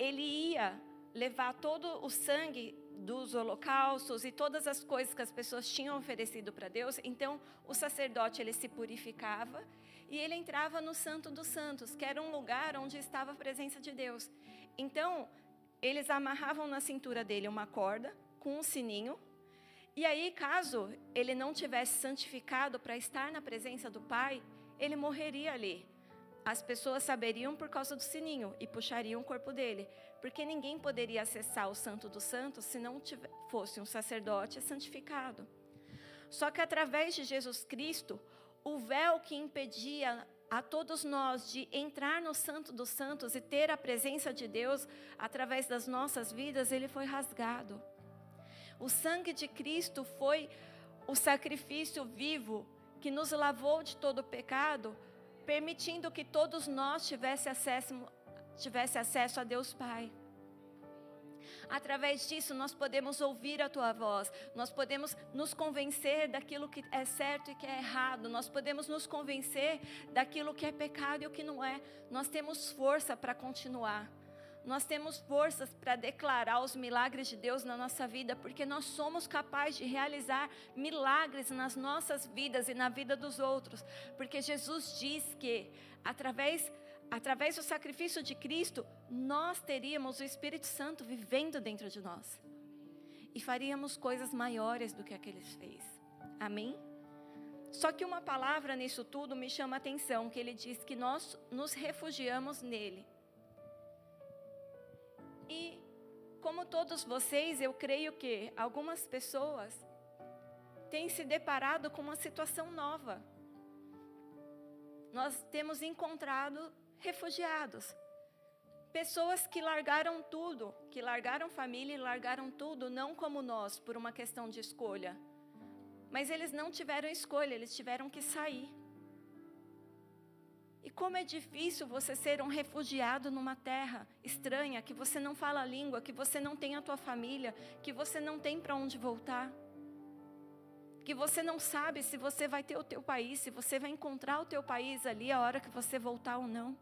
ele ia levar todo o sangue dos holocaustos e todas as coisas que as pessoas tinham oferecido para Deus. Então, o sacerdote ele se purificava e ele entrava no Santo dos Santos, que era um lugar onde estava a presença de Deus. Então, eles amarravam na cintura dele uma corda com um sininho. E aí, caso ele não tivesse santificado para estar na presença do Pai, ele morreria ali. As pessoas saberiam por causa do sininho e puxariam o corpo dele, porque ninguém poderia acessar o Santo dos Santos se não fosse um sacerdote santificado. Só que através de Jesus Cristo, o véu que impedia a todos nós de entrar no Santo dos Santos e ter a presença de Deus através das nossas vidas, ele foi rasgado. O sangue de Cristo foi o sacrifício vivo que nos lavou de todo o pecado, permitindo que todos nós tivesse acesso, tivesse acesso a Deus Pai. Através disso, nós podemos ouvir a tua voz, nós podemos nos convencer daquilo que é certo e que é errado, nós podemos nos convencer daquilo que é pecado e o que não é. Nós temos força para continuar. Nós temos forças para declarar os milagres de Deus na nossa vida, porque nós somos capazes de realizar milagres nas nossas vidas e na vida dos outros. Porque Jesus diz que, através, através do sacrifício de Cristo, nós teríamos o Espírito Santo vivendo dentro de nós. E faríamos coisas maiores do que aqueles fez. Amém? Só que uma palavra nisso tudo me chama a atenção, que ele diz que nós nos refugiamos nele. E, como todos vocês, eu creio que algumas pessoas têm se deparado com uma situação nova. Nós temos encontrado refugiados. Pessoas que largaram tudo, que largaram família e largaram tudo, não como nós, por uma questão de escolha. Mas eles não tiveram escolha, eles tiveram que sair. E como é difícil você ser um refugiado numa terra estranha, que você não fala a língua, que você não tem a tua família, que você não tem para onde voltar. Que você não sabe se você vai ter o teu país, se você vai encontrar o teu país ali a hora que você voltar ou não.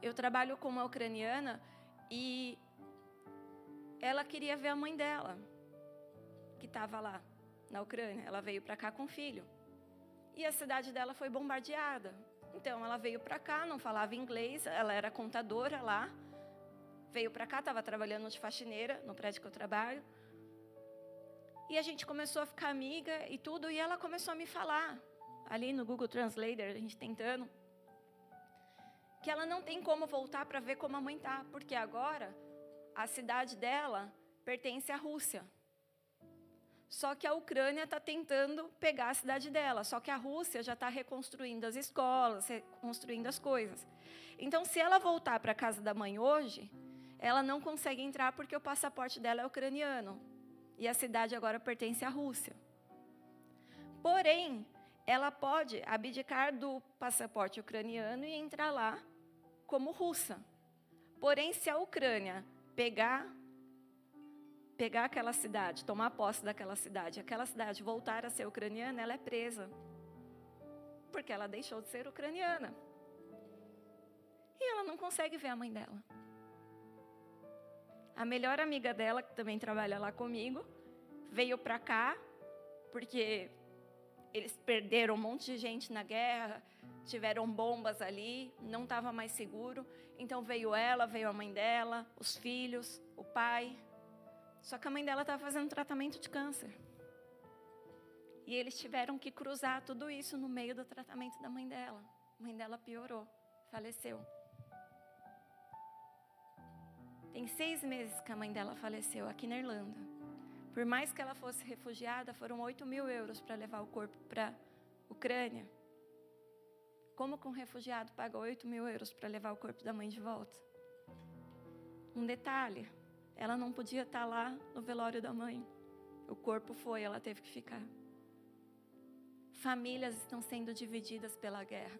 Eu trabalho com uma ucraniana e ela queria ver a mãe dela, que estava lá na Ucrânia. Ela veio para cá com o filho e a cidade dela foi bombardeada. Então ela veio para cá, não falava inglês, ela era contadora lá. Veio para cá, estava trabalhando de faxineira no prédio que eu trabalho. E a gente começou a ficar amiga e tudo, e ela começou a me falar, ali no Google Translator, a gente tentando, que ela não tem como voltar para ver como a mãe tá, porque agora a cidade dela pertence à Rússia. Só que a Ucrânia está tentando pegar a cidade dela. Só que a Rússia já está reconstruindo as escolas, reconstruindo as coisas. Então, se ela voltar para a casa da mãe hoje, ela não consegue entrar porque o passaporte dela é ucraniano. E a cidade agora pertence à Rússia. Porém, ela pode abdicar do passaporte ucraniano e entrar lá como russa. Porém, se a Ucrânia pegar pegar aquela cidade, tomar posse daquela cidade, aquela cidade voltar a ser ucraniana, ela é presa. Porque ela deixou de ser ucraniana. E ela não consegue ver a mãe dela. A melhor amiga dela, que também trabalha lá comigo, veio para cá, porque eles perderam um monte de gente na guerra, tiveram bombas ali, não estava mais seguro. Então veio ela, veio a mãe dela, os filhos, o pai. Só que a mãe dela estava fazendo tratamento de câncer. E eles tiveram que cruzar tudo isso no meio do tratamento da mãe dela. A mãe dela piorou, faleceu. Tem seis meses que a mãe dela faleceu aqui na Irlanda. Por mais que ela fosse refugiada, foram 8 mil euros para levar o corpo para a Ucrânia. Como que um refugiado paga 8 mil euros para levar o corpo da mãe de volta? Um detalhe: ela não podia estar lá no velório da mãe. O corpo foi, ela teve que ficar. Famílias estão sendo divididas pela guerra.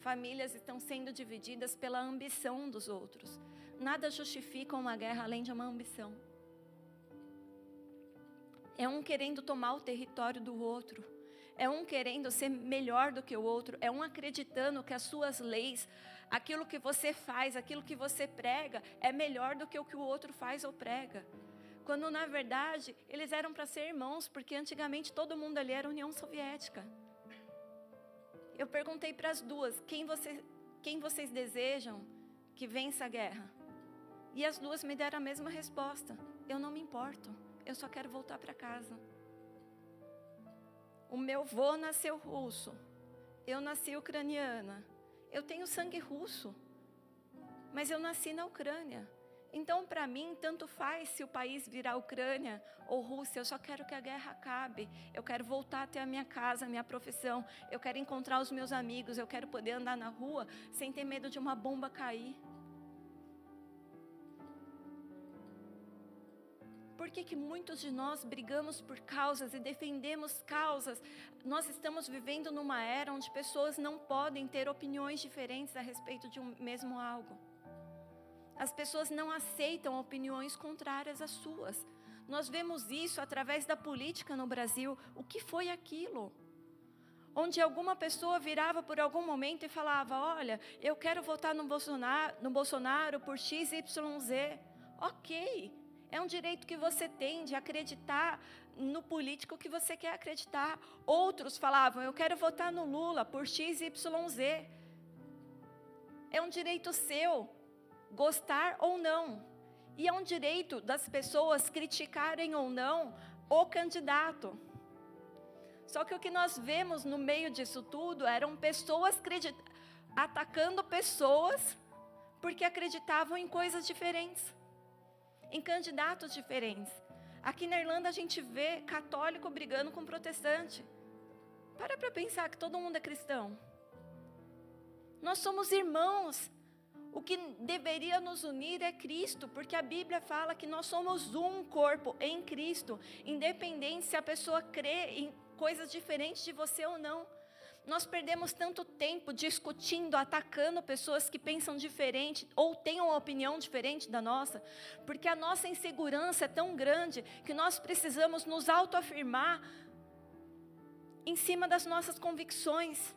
Famílias estão sendo divididas pela ambição dos outros. Nada justifica uma guerra além de uma ambição. É um querendo tomar o território do outro. É um querendo ser melhor do que o outro. É um acreditando que as suas leis, aquilo que você faz, aquilo que você prega, é melhor do que o que o outro faz ou prega. Quando, na verdade, eles eram para ser irmãos, porque antigamente todo mundo ali era União Soviética. Eu perguntei para as duas: quem, você, quem vocês desejam que vença a guerra? E as duas me deram a mesma resposta: eu não me importo, eu só quero voltar para casa. O meu vô nasceu russo, eu nasci ucraniana. Eu tenho sangue russo, mas eu nasci na Ucrânia. Então, para mim, tanto faz se o país virar Ucrânia ou Rússia, eu só quero que a guerra acabe. Eu quero voltar até a minha casa, a minha profissão. Eu quero encontrar os meus amigos. Eu quero poder andar na rua sem ter medo de uma bomba cair. Por que, que muitos de nós brigamos por causas e defendemos causas? Nós estamos vivendo numa era onde pessoas não podem ter opiniões diferentes a respeito de um mesmo algo. As pessoas não aceitam opiniões contrárias às suas. Nós vemos isso através da política no Brasil. O que foi aquilo? Onde alguma pessoa virava por algum momento e falava: Olha, eu quero votar no Bolsonaro, no Bolsonaro por XYZ. Ok, é um direito que você tem de acreditar no político que você quer acreditar. Outros falavam: Eu quero votar no Lula por XYZ. É um direito seu gostar ou não. E é um direito das pessoas criticarem ou não o candidato. Só que o que nós vemos no meio disso tudo eram pessoas atacando pessoas porque acreditavam em coisas diferentes, em candidatos diferentes. Aqui na Irlanda a gente vê católico brigando com protestante. Para para pensar que todo mundo é cristão. Nós somos irmãos o que deveria nos unir é Cristo, porque a Bíblia fala que nós somos um corpo em Cristo, independente se a pessoa crê em coisas diferentes de você ou não. Nós perdemos tanto tempo discutindo, atacando pessoas que pensam diferente ou têm uma opinião diferente da nossa, porque a nossa insegurança é tão grande que nós precisamos nos autoafirmar em cima das nossas convicções.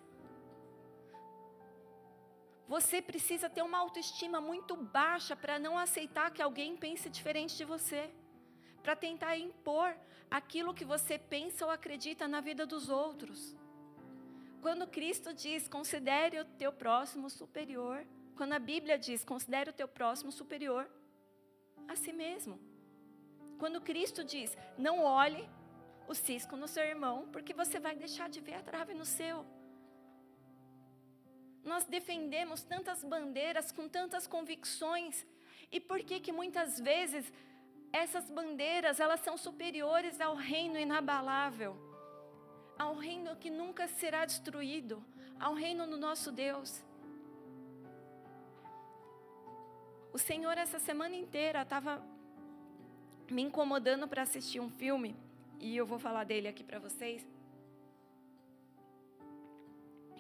Você precisa ter uma autoestima muito baixa para não aceitar que alguém pense diferente de você, para tentar impor aquilo que você pensa ou acredita na vida dos outros. Quando Cristo diz, considere o teu próximo superior, quando a Bíblia diz, considere o teu próximo superior a si mesmo. Quando Cristo diz, não olhe o cisco no seu irmão, porque você vai deixar de ver a trave no seu. Nós defendemos tantas bandeiras com tantas convicções. E por que que muitas vezes essas bandeiras, elas são superiores ao reino inabalável? Ao reino que nunca será destruído, ao reino do nosso Deus. O Senhor essa semana inteira estava me incomodando para assistir um filme, e eu vou falar dele aqui para vocês.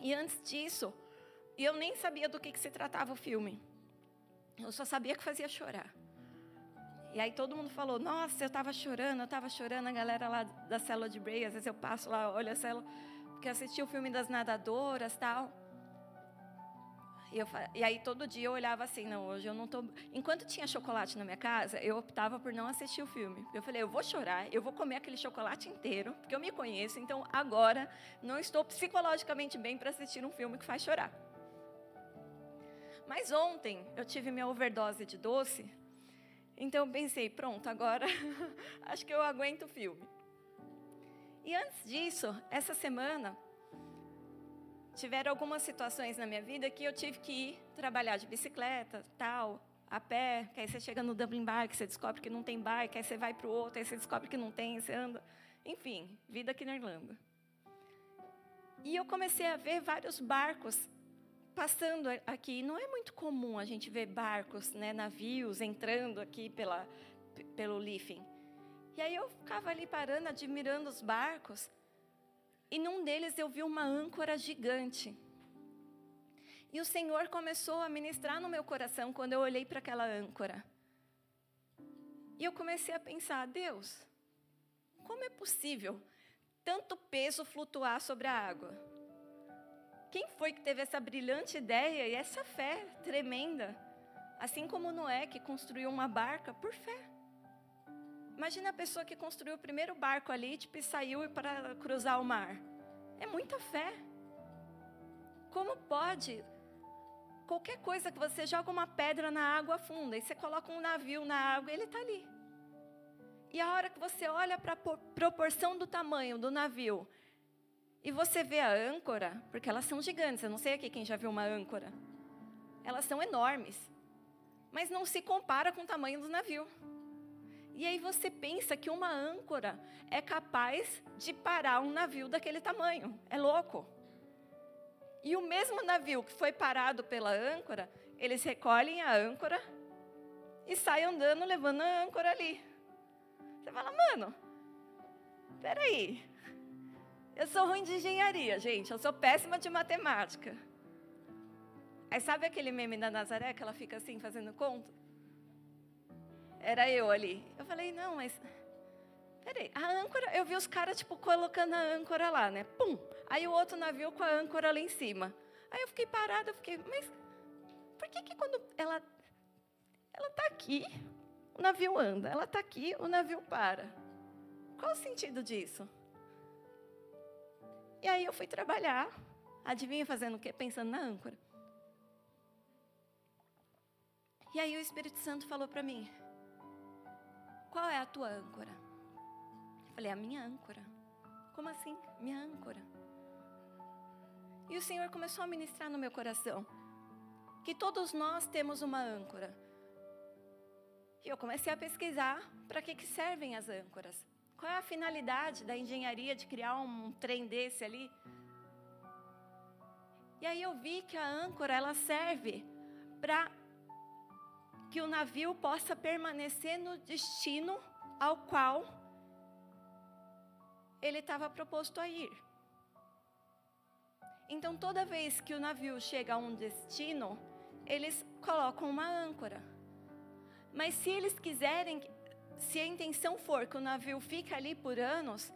E antes disso, eu nem sabia do que, que se tratava o filme. Eu só sabia que fazia chorar. E aí todo mundo falou, nossa, eu estava chorando, eu estava chorando, a galera lá da célula de Bray, às vezes eu passo lá, olho a célula, porque assisti o filme das nadadoras tal. E, eu, e aí todo dia eu olhava assim, não, hoje eu não estou... Enquanto tinha chocolate na minha casa, eu optava por não assistir o filme. Eu falei, eu vou chorar, eu vou comer aquele chocolate inteiro, porque eu me conheço, então agora não estou psicologicamente bem para assistir um filme que faz chorar. Mas ontem eu tive minha overdose de doce, então eu pensei, pronto, agora acho que eu aguento o filme. E antes disso, essa semana, tiveram algumas situações na minha vida que eu tive que ir trabalhar de bicicleta, tal, a pé, que aí você chega no Dublin Bike, você descobre que não tem bike, aí você vai para o outro, aí você descobre que não tem, você anda. Enfim, vida aqui na Irlanda. E eu comecei a ver vários barcos passando aqui, não é muito comum a gente ver barcos, né, navios entrando aqui pela, pelo Liffing. E aí eu ficava ali parando, admirando os barcos, e num deles eu vi uma âncora gigante. E o Senhor começou a ministrar no meu coração quando eu olhei para aquela âncora. E eu comecei a pensar, Deus, como é possível tanto peso flutuar sobre a água? Quem foi que teve essa brilhante ideia e essa fé tremenda? Assim como Noé, que construiu uma barca por fé. Imagina a pessoa que construiu o primeiro barco ali tipo, e saiu para cruzar o mar. É muita fé. Como pode? Qualquer coisa que você joga uma pedra na água afunda, e você coloca um navio na água, ele está ali. E a hora que você olha para a proporção do tamanho do navio e você vê a âncora, porque elas são gigantes, eu não sei aqui quem já viu uma âncora. Elas são enormes, mas não se compara com o tamanho do navio. E aí você pensa que uma âncora é capaz de parar um navio daquele tamanho. É louco. E o mesmo navio que foi parado pela âncora, eles recolhem a âncora e saem andando levando a âncora ali. Você fala, mano, peraí, eu sou ruim de engenharia, gente. Eu sou péssima de matemática. Aí sabe aquele meme da Nazaré que ela fica assim fazendo conta? Era eu ali. Eu falei, não, mas. Peraí, a âncora, eu vi os caras, tipo, colocando a âncora lá, né? Pum! Aí o outro navio com a âncora lá em cima. Aí eu fiquei parada, eu fiquei, mas por que que quando ela ela tá aqui, o navio anda, ela tá aqui, o navio para? Qual o sentido disso? E aí eu fui trabalhar. Adivinha fazendo o quê? Pensando na âncora. E aí o Espírito Santo falou para mim: Qual é a tua âncora? Eu falei: A minha âncora. Como assim? Minha âncora. E o Senhor começou a ministrar no meu coração que todos nós temos uma âncora. E eu comecei a pesquisar para que, que servem as âncoras. Qual é a finalidade da engenharia de criar um trem desse ali? E aí eu vi que a âncora ela serve para que o navio possa permanecer no destino ao qual ele estava proposto a ir. Então, toda vez que o navio chega a um destino, eles colocam uma âncora. Mas se eles quiserem se a intenção for que o navio fique ali por anos,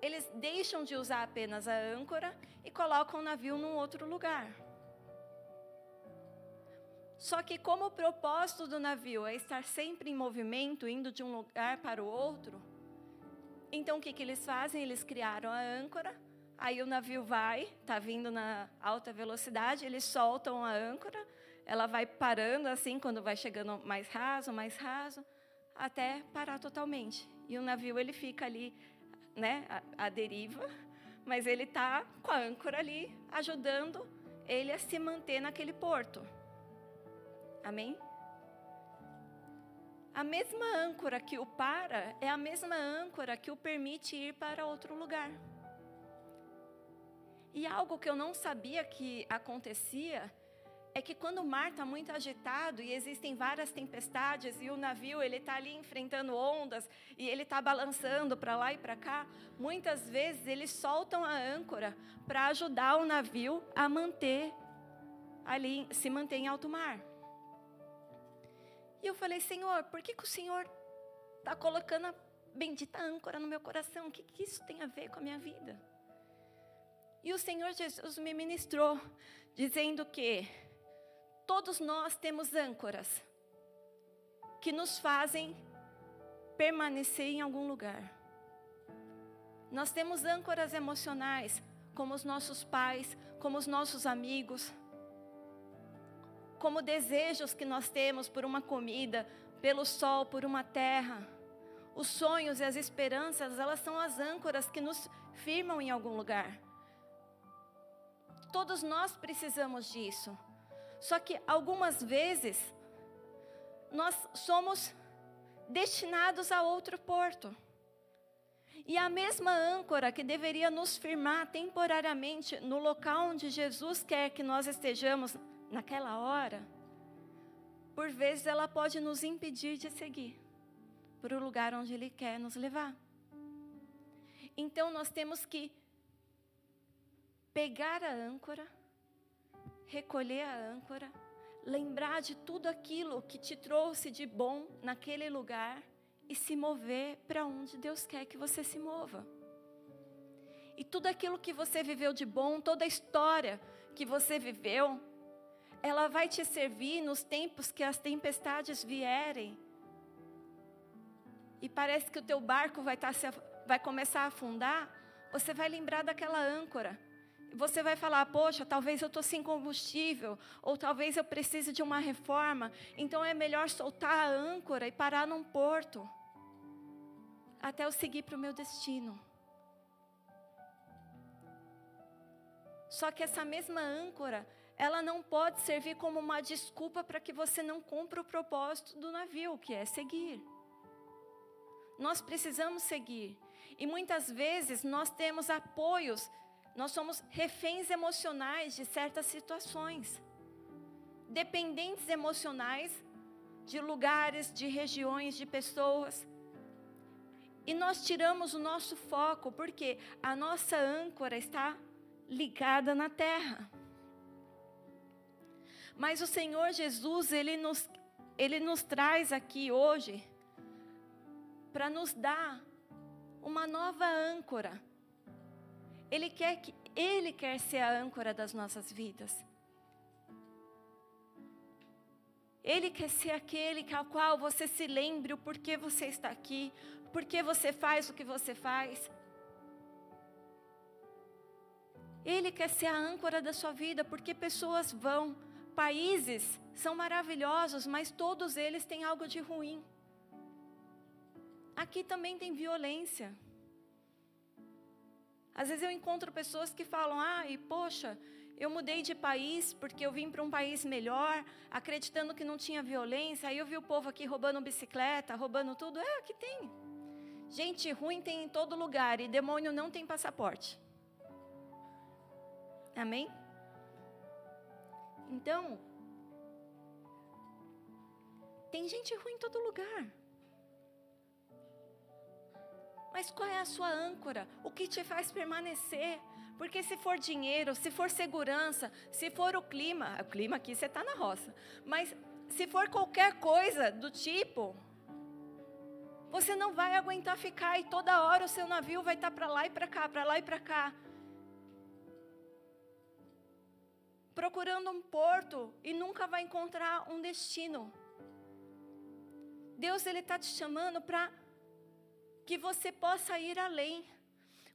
eles deixam de usar apenas a âncora e colocam o navio num outro lugar. Só que, como o propósito do navio é estar sempre em movimento, indo de um lugar para o outro, então o que, que eles fazem? Eles criaram a âncora, aí o navio vai, está vindo na alta velocidade, eles soltam a âncora, ela vai parando assim quando vai chegando mais raso, mais raso até parar totalmente. E o navio ele fica ali, né, à, deriva, mas ele está com a âncora ali, ajudando ele a se manter naquele porto. Amém? A mesma âncora que o para é a mesma âncora que o permite ir para outro lugar. E algo que eu não sabia que acontecia é que quando o mar está muito agitado e existem várias tempestades e o navio ele está ali enfrentando ondas e ele está balançando para lá e para cá, muitas vezes eles soltam a âncora para ajudar o navio a manter ali, se manter em alto mar. E eu falei, Senhor, por que, que o Senhor está colocando a bendita âncora no meu coração? O que, que isso tem a ver com a minha vida? E o Senhor Jesus me ministrou, dizendo que Todos nós temos âncoras que nos fazem permanecer em algum lugar. Nós temos âncoras emocionais, como os nossos pais, como os nossos amigos, como desejos que nós temos por uma comida, pelo sol, por uma terra. Os sonhos e as esperanças, elas são as âncoras que nos firmam em algum lugar. Todos nós precisamos disso. Só que algumas vezes nós somos destinados a outro porto. E a mesma âncora que deveria nos firmar temporariamente no local onde Jesus quer que nós estejamos naquela hora, por vezes ela pode nos impedir de seguir para o lugar onde Ele quer nos levar. Então nós temos que pegar a âncora recolher a âncora, lembrar de tudo aquilo que te trouxe de bom naquele lugar e se mover para onde Deus quer que você se mova. E tudo aquilo que você viveu de bom, toda a história que você viveu, ela vai te servir nos tempos que as tempestades vierem. E parece que o teu barco vai, tá vai começar a afundar, você vai lembrar daquela âncora. Você vai falar, poxa, talvez eu estou sem combustível, ou talvez eu precise de uma reforma, então é melhor soltar a âncora e parar num porto, até eu seguir para o meu destino. Só que essa mesma âncora, ela não pode servir como uma desculpa para que você não cumpra o propósito do navio, que é seguir. Nós precisamos seguir. E muitas vezes nós temos apoios, nós somos reféns emocionais de certas situações, dependentes emocionais de lugares, de regiões, de pessoas. E nós tiramos o nosso foco, porque a nossa âncora está ligada na terra. Mas o Senhor Jesus, Ele nos, Ele nos traz aqui hoje para nos dar uma nova âncora. Ele quer que Ele quer ser a âncora das nossas vidas. Ele quer ser aquele ao qual você se lembre o porquê você está aqui, porquê você faz o que você faz. Ele quer ser a âncora da sua vida, porque pessoas vão, Países são maravilhosos, mas todos eles têm algo de ruim. Aqui também tem violência. Às vezes eu encontro pessoas que falam: ah, e poxa, eu mudei de país porque eu vim para um país melhor, acreditando que não tinha violência. Aí eu vi o povo aqui roubando bicicleta, roubando tudo. É, aqui tem. Gente ruim tem em todo lugar e demônio não tem passaporte. Amém? Então, tem gente ruim em todo lugar. Mas qual é a sua âncora? O que te faz permanecer? Porque se for dinheiro, se for segurança, se for o clima, o clima aqui você está na roça, mas se for qualquer coisa do tipo, você não vai aguentar ficar e toda hora o seu navio vai estar tá para lá e para cá, para lá e para cá. procurando um porto e nunca vai encontrar um destino. Deus ele está te chamando para que você possa ir além.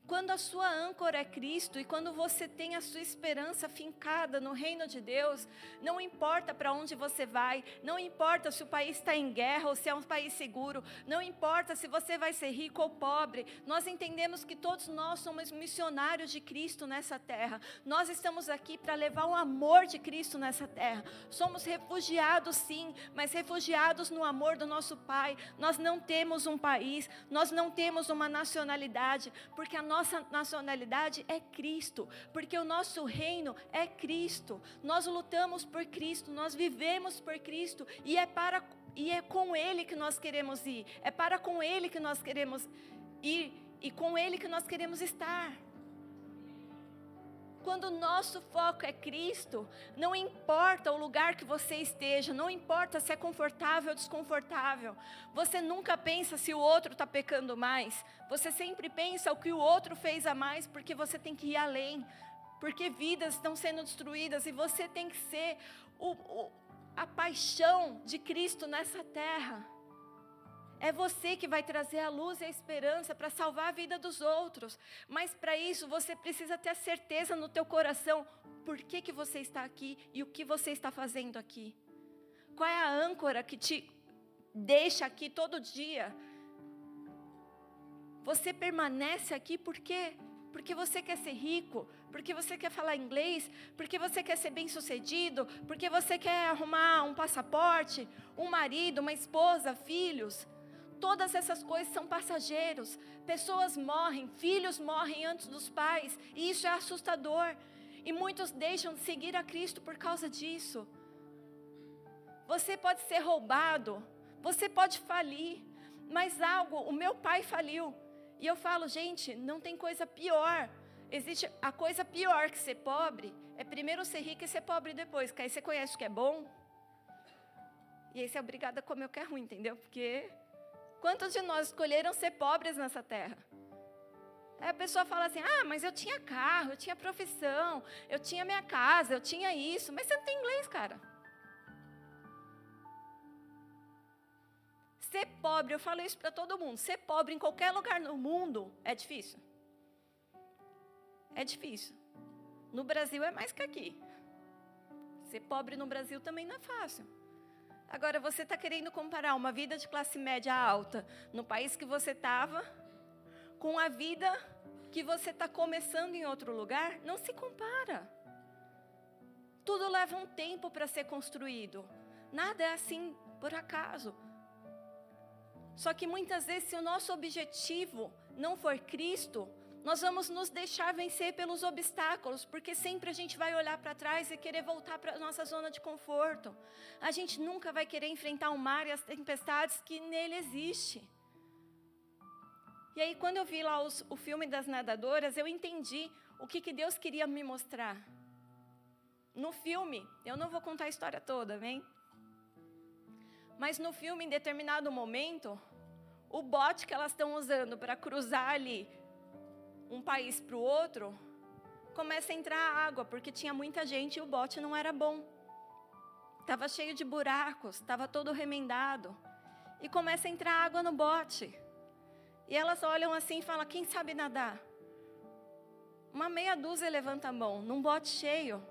Quando a sua âncora é Cristo e quando você tem a sua esperança fincada no reino de Deus, não importa para onde você vai, não importa se o país está em guerra ou se é um país seguro, não importa se você vai ser rico ou pobre, nós entendemos que todos nós somos missionários de Cristo nessa terra. Nós estamos aqui para levar o amor de Cristo nessa terra. Somos refugiados, sim, mas refugiados no amor do nosso Pai. Nós não temos um país, nós não temos uma nacionalidade, porque a nossa nossa nacionalidade é Cristo, porque o nosso reino é Cristo. Nós lutamos por Cristo, nós vivemos por Cristo e é para e é com ele que nós queremos ir. É para com ele que nós queremos ir e com ele que nós queremos estar. Quando o nosso foco é Cristo, não importa o lugar que você esteja, não importa se é confortável ou desconfortável, você nunca pensa se o outro está pecando mais, você sempre pensa o que o outro fez a mais, porque você tem que ir além, porque vidas estão sendo destruídas e você tem que ser o, o, a paixão de Cristo nessa terra. É você que vai trazer a luz e a esperança para salvar a vida dos outros. Mas para isso você precisa ter a certeza no teu coração por que, que você está aqui e o que você está fazendo aqui. Qual é a âncora que te deixa aqui todo dia? Você permanece aqui por quê? Porque você quer ser rico, porque você quer falar inglês, porque você quer ser bem-sucedido, porque você quer arrumar um passaporte, um marido, uma esposa, filhos. Todas essas coisas são passageiros. Pessoas morrem, filhos morrem antes dos pais, e isso é assustador. E muitos deixam de seguir a Cristo por causa disso. Você pode ser roubado, você pode falir, mas algo, o meu pai faliu. E eu falo, gente, não tem coisa pior. Existe a coisa pior que ser pobre é primeiro ser rico e ser pobre depois, que aí você conhece o que é bom. E aí você é obrigada a comer o que é ruim, entendeu? Porque Quantos de nós escolheram ser pobres nessa terra? Aí a pessoa fala assim: ah, mas eu tinha carro, eu tinha profissão, eu tinha minha casa, eu tinha isso, mas você não tem inglês, cara. Ser pobre, eu falo isso para todo mundo, ser pobre em qualquer lugar no mundo é difícil. É difícil. No Brasil é mais que aqui. Ser pobre no Brasil também não é fácil. Agora, você está querendo comparar uma vida de classe média alta no país que você estava com a vida que você está começando em outro lugar? Não se compara. Tudo leva um tempo para ser construído. Nada é assim por acaso. Só que muitas vezes, se o nosso objetivo não for Cristo, nós vamos nos deixar vencer pelos obstáculos, porque sempre a gente vai olhar para trás e querer voltar para a nossa zona de conforto. A gente nunca vai querer enfrentar o mar e as tempestades que nele existe. E aí, quando eu vi lá os, o filme das nadadoras, eu entendi o que, que Deus queria me mostrar. No filme, eu não vou contar a história toda, vem? Mas no filme, em determinado momento, o bote que elas estão usando para cruzar ali um país para o outro, começa a entrar água, porque tinha muita gente e o bote não era bom. Estava cheio de buracos, estava todo remendado. E começa a entrar água no bote. E elas olham assim e falam: quem sabe nadar? Uma meia dúzia levanta a mão, num bote cheio.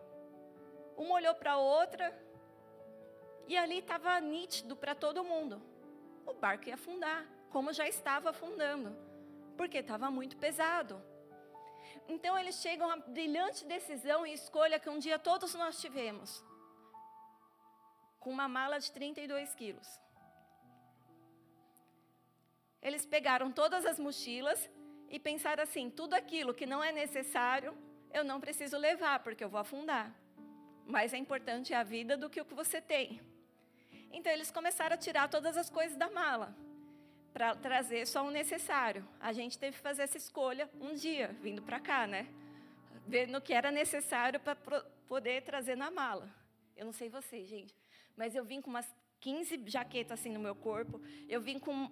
Uma olhou para a outra, e ali estava nítido para todo mundo: o barco ia afundar, como já estava afundando, porque estava muito pesado. Então eles chegam à brilhante decisão e escolha que um dia todos nós tivemos. Com uma mala de 32 quilos. Eles pegaram todas as mochilas e pensaram assim: tudo aquilo que não é necessário, eu não preciso levar, porque eu vou afundar. Mais é importante a vida do que o que você tem. Então eles começaram a tirar todas as coisas da mala para trazer só o necessário. A gente teve que fazer essa escolha um dia, vindo para cá, né? Vendo o que era necessário para poder trazer na mala. Eu não sei vocês, gente, mas eu vim com umas 15 jaquetas assim no meu corpo. Eu vim com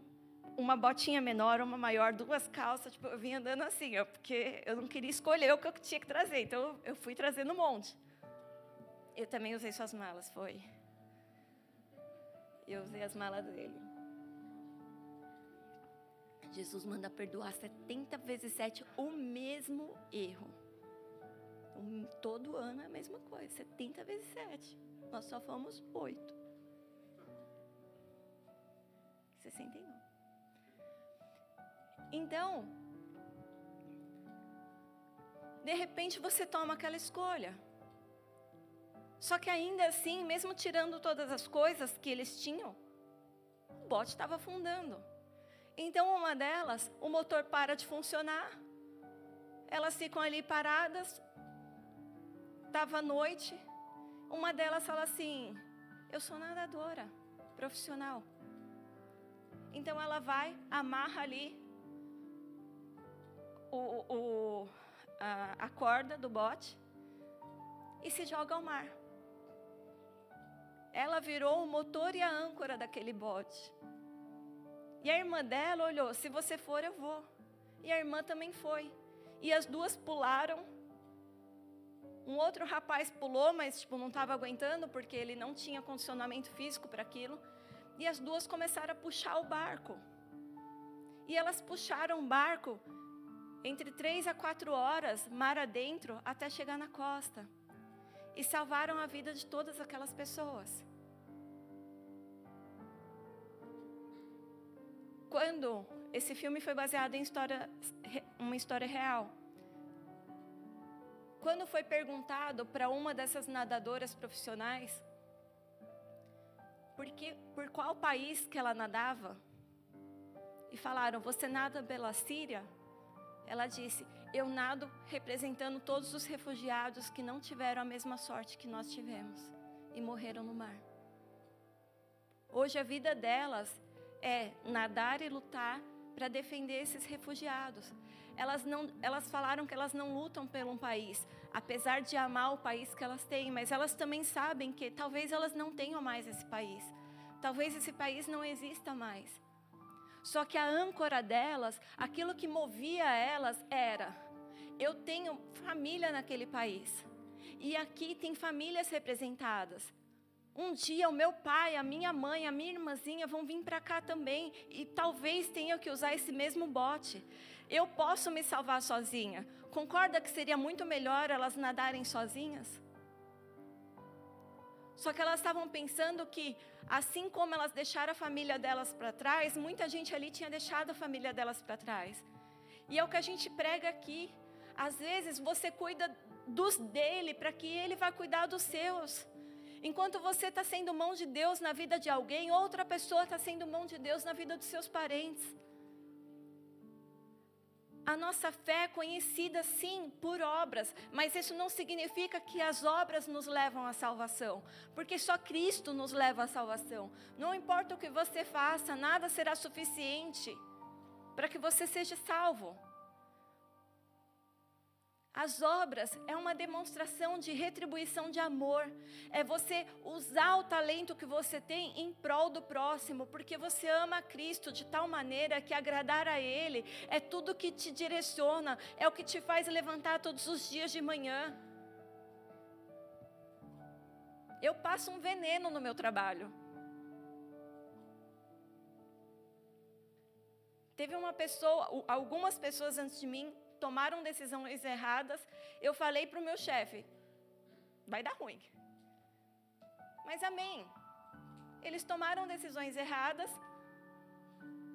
uma botinha menor, uma maior, duas calças. Tipo, eu vim andando assim, ó, porque eu não queria escolher o que eu tinha que trazer. Então, eu fui trazendo um monte. Eu também usei suas malas, foi. Eu usei as malas dele. Jesus manda perdoar 70 vezes 7 o mesmo erro. Todo ano é a mesma coisa, 70 vezes 7. Nós só fomos 8. 69. Então, de repente você toma aquela escolha. Só que ainda assim, mesmo tirando todas as coisas que eles tinham, o bote estava afundando. Então, uma delas, o motor para de funcionar. Elas ficam ali paradas. Estava noite. Uma delas fala assim: Eu sou nadadora profissional. Então, ela vai, amarra ali o, o, a, a corda do bote e se joga ao mar. Ela virou o motor e a âncora daquele bote. E a irmã dela olhou: se você for, eu vou. E a irmã também foi. E as duas pularam. Um outro rapaz pulou, mas tipo, não estava aguentando, porque ele não tinha condicionamento físico para aquilo. E as duas começaram a puxar o barco. E elas puxaram o barco entre três a quatro horas, mar adentro, até chegar na costa. E salvaram a vida de todas aquelas pessoas. Quando esse filme foi baseado em história, uma história real. Quando foi perguntado para uma dessas nadadoras profissionais porque, por qual país que ela nadava, e falaram: Você nada pela Síria? Ela disse: Eu nado representando todos os refugiados que não tiveram a mesma sorte que nós tivemos e morreram no mar. Hoje a vida delas é nadar e lutar para defender esses refugiados. Elas, não, elas falaram que elas não lutam por um país, apesar de amar o país que elas têm, mas elas também sabem que talvez elas não tenham mais esse país. Talvez esse país não exista mais. Só que a âncora delas, aquilo que movia elas era: eu tenho família naquele país. E aqui tem famílias representadas. Um dia o meu pai, a minha mãe, a minha irmãzinha vão vir para cá também e talvez tenha que usar esse mesmo bote. Eu posso me salvar sozinha. Concorda que seria muito melhor elas nadarem sozinhas? Só que elas estavam pensando que, assim como elas deixaram a família delas para trás, muita gente ali tinha deixado a família delas para trás. E é o que a gente prega aqui. Às vezes você cuida dos dele para que ele vá cuidar dos seus. Enquanto você está sendo mão de Deus na vida de alguém, outra pessoa está sendo mão de Deus na vida dos seus parentes. A nossa fé é conhecida sim por obras, mas isso não significa que as obras nos levam à salvação, porque só Cristo nos leva à salvação. Não importa o que você faça, nada será suficiente para que você seja salvo. As obras é uma demonstração de retribuição de amor. É você usar o talento que você tem em prol do próximo, porque você ama Cristo de tal maneira que agradar a Ele é tudo que te direciona, é o que te faz levantar todos os dias de manhã. Eu passo um veneno no meu trabalho. Teve uma pessoa, algumas pessoas antes de mim tomaram decisões erradas, eu falei para o meu chefe: vai dar ruim. Mas amém. Eles tomaram decisões erradas.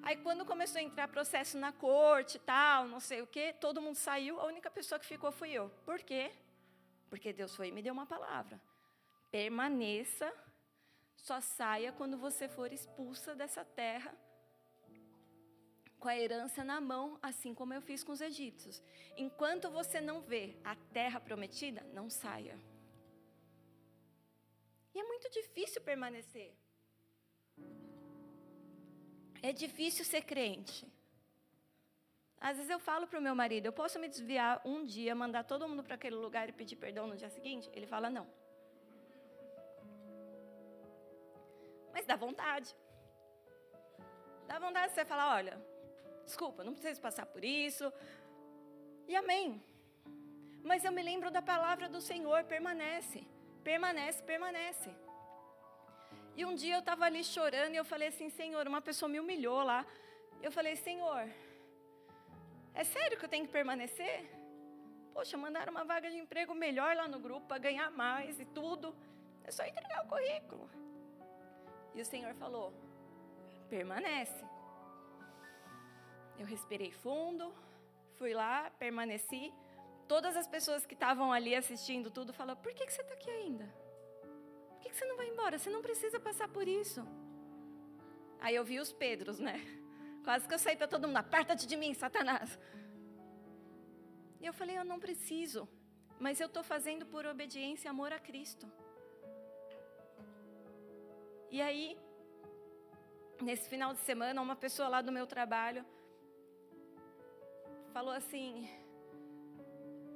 Aí quando começou a entrar processo na corte tal, não sei o quê, todo mundo saiu, a única pessoa que ficou fui eu. Por quê? Porque Deus foi e me deu uma palavra. Permaneça, só saia quando você for expulsa dessa terra com a herança na mão, assim como eu fiz com os egípcios. Enquanto você não vê a terra prometida, não saia. E é muito difícil permanecer. É difícil ser crente. Às vezes eu falo para o meu marido, eu posso me desviar um dia, mandar todo mundo para aquele lugar e pedir perdão no dia seguinte? Ele fala não. Mas dá vontade. Dá vontade de você falar, olha, Desculpa, não preciso passar por isso. E amém. Mas eu me lembro da palavra do Senhor, permanece, permanece, permanece. E um dia eu estava ali chorando e eu falei assim, Senhor, uma pessoa me humilhou lá. Eu falei, Senhor, é sério que eu tenho que permanecer? Poxa, mandaram uma vaga de emprego melhor lá no grupo para ganhar mais e tudo. É só entregar o currículo. E o Senhor falou: permanece. Eu respirei fundo, fui lá, permaneci. Todas as pessoas que estavam ali assistindo tudo falaram: por que, que você está aqui ainda? Por que, que você não vai embora? Você não precisa passar por isso. Aí eu vi os Pedros, né? Quase que eu saí para todo mundo: aparta-te de mim, Satanás. E eu falei: eu não preciso, mas eu estou fazendo por obediência e amor a Cristo. E aí, nesse final de semana, uma pessoa lá do meu trabalho falou assim: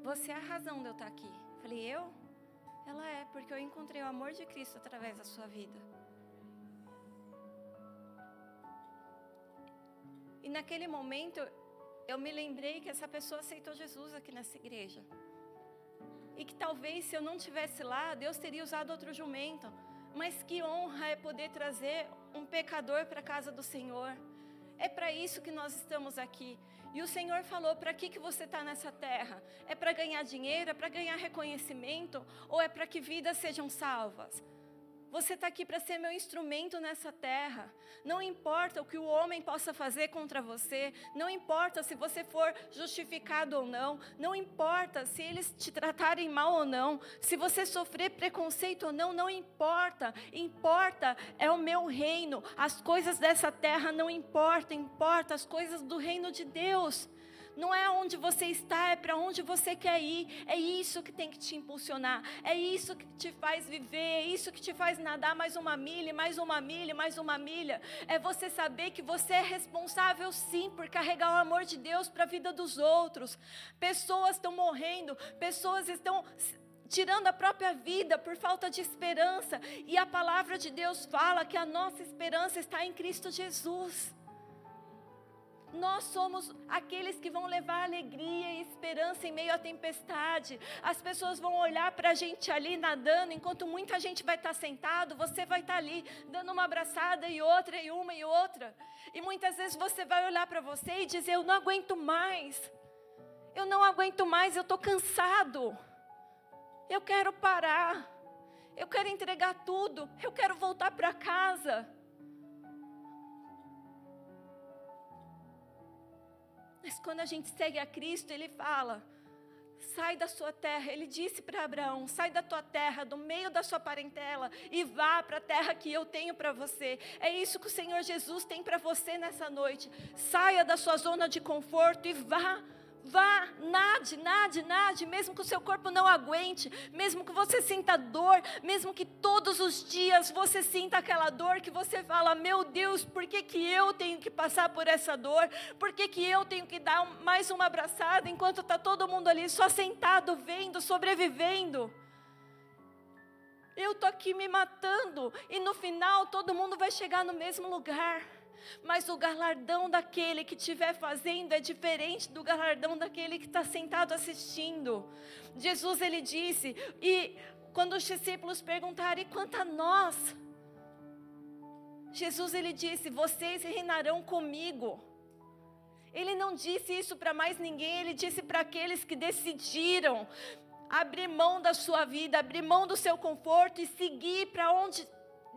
Você é a razão de eu estar aqui. Falei, eu? Ela é, porque eu encontrei o amor de Cristo através da sua vida. E naquele momento, eu me lembrei que essa pessoa aceitou Jesus aqui nessa igreja. E que talvez se eu não tivesse lá, Deus teria usado outro jumento. Mas que honra é poder trazer um pecador para a casa do Senhor. É para isso que nós estamos aqui. E o Senhor falou: para que, que você está nessa terra? É para ganhar dinheiro? É para ganhar reconhecimento? Ou é para que vidas sejam salvas? Você está aqui para ser meu instrumento nessa terra. Não importa o que o homem possa fazer contra você, não importa se você for justificado ou não, não importa se eles te tratarem mal ou não, se você sofrer preconceito ou não, não importa. Importa é o meu reino. As coisas dessa terra não importam, importa as coisas do reino de Deus. Não é onde você está, é para onde você quer ir. É isso que tem que te impulsionar. É isso que te faz viver. É isso que te faz nadar mais uma milha, mais uma milha, mais uma milha. É você saber que você é responsável, sim, por carregar o amor de Deus para a vida dos outros. Pessoas estão morrendo, pessoas estão tirando a própria vida por falta de esperança. E a palavra de Deus fala que a nossa esperança está em Cristo Jesus. Nós somos aqueles que vão levar alegria e esperança em meio à tempestade. As pessoas vão olhar para a gente ali nadando, enquanto muita gente vai estar sentado, você vai estar ali dando uma abraçada e outra e uma e outra. E muitas vezes você vai olhar para você e dizer: Eu não aguento mais. Eu não aguento mais, eu estou cansado. Eu quero parar. Eu quero entregar tudo. Eu quero voltar para casa. Mas quando a gente segue a Cristo, Ele fala: sai da sua terra. Ele disse para Abraão: sai da tua terra, do meio da sua parentela, e vá para a terra que eu tenho para você. É isso que o Senhor Jesus tem para você nessa noite. Saia da sua zona de conforto e vá Vá, nade, nade, nade, mesmo que o seu corpo não aguente, mesmo que você sinta dor, mesmo que todos os dias você sinta aquela dor que você fala: Meu Deus, por que, que eu tenho que passar por essa dor? Por que, que eu tenho que dar mais uma abraçada enquanto está todo mundo ali só sentado, vendo, sobrevivendo? Eu estou aqui me matando e no final todo mundo vai chegar no mesmo lugar mas o galardão daquele que estiver fazendo é diferente do galardão daquele que está sentado assistindo. Jesus ele disse, e quando os discípulos perguntaram, e quanto a nós? Jesus ele disse: Vocês reinarão comigo. Ele não disse isso para mais ninguém, ele disse para aqueles que decidiram abrir mão da sua vida, abrir mão do seu conforto e seguir para onde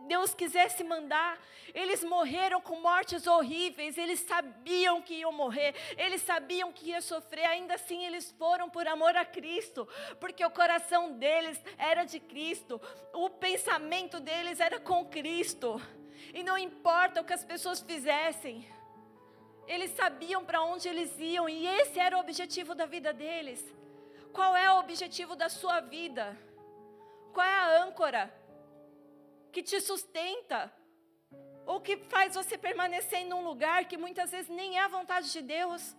Deus quisesse mandar. Eles morreram com mortes horríveis, eles sabiam que iam morrer, eles sabiam que ia sofrer, ainda assim eles foram por amor a Cristo, porque o coração deles era de Cristo, o pensamento deles era com Cristo, e não importa o que as pessoas fizessem, eles sabiam para onde eles iam, e esse era o objetivo da vida deles. Qual é o objetivo da sua vida? Qual é a âncora? Que te sustenta, ou que faz você permanecer em um lugar que muitas vezes nem é a vontade de Deus.